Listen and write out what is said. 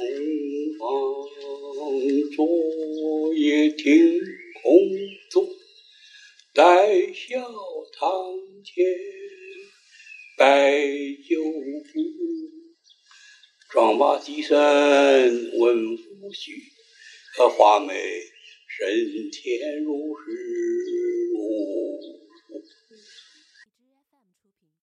东方昨夜听空中，待笑堂前拜酒壶。壮马蹄声闻夫婿，和华美升天如日。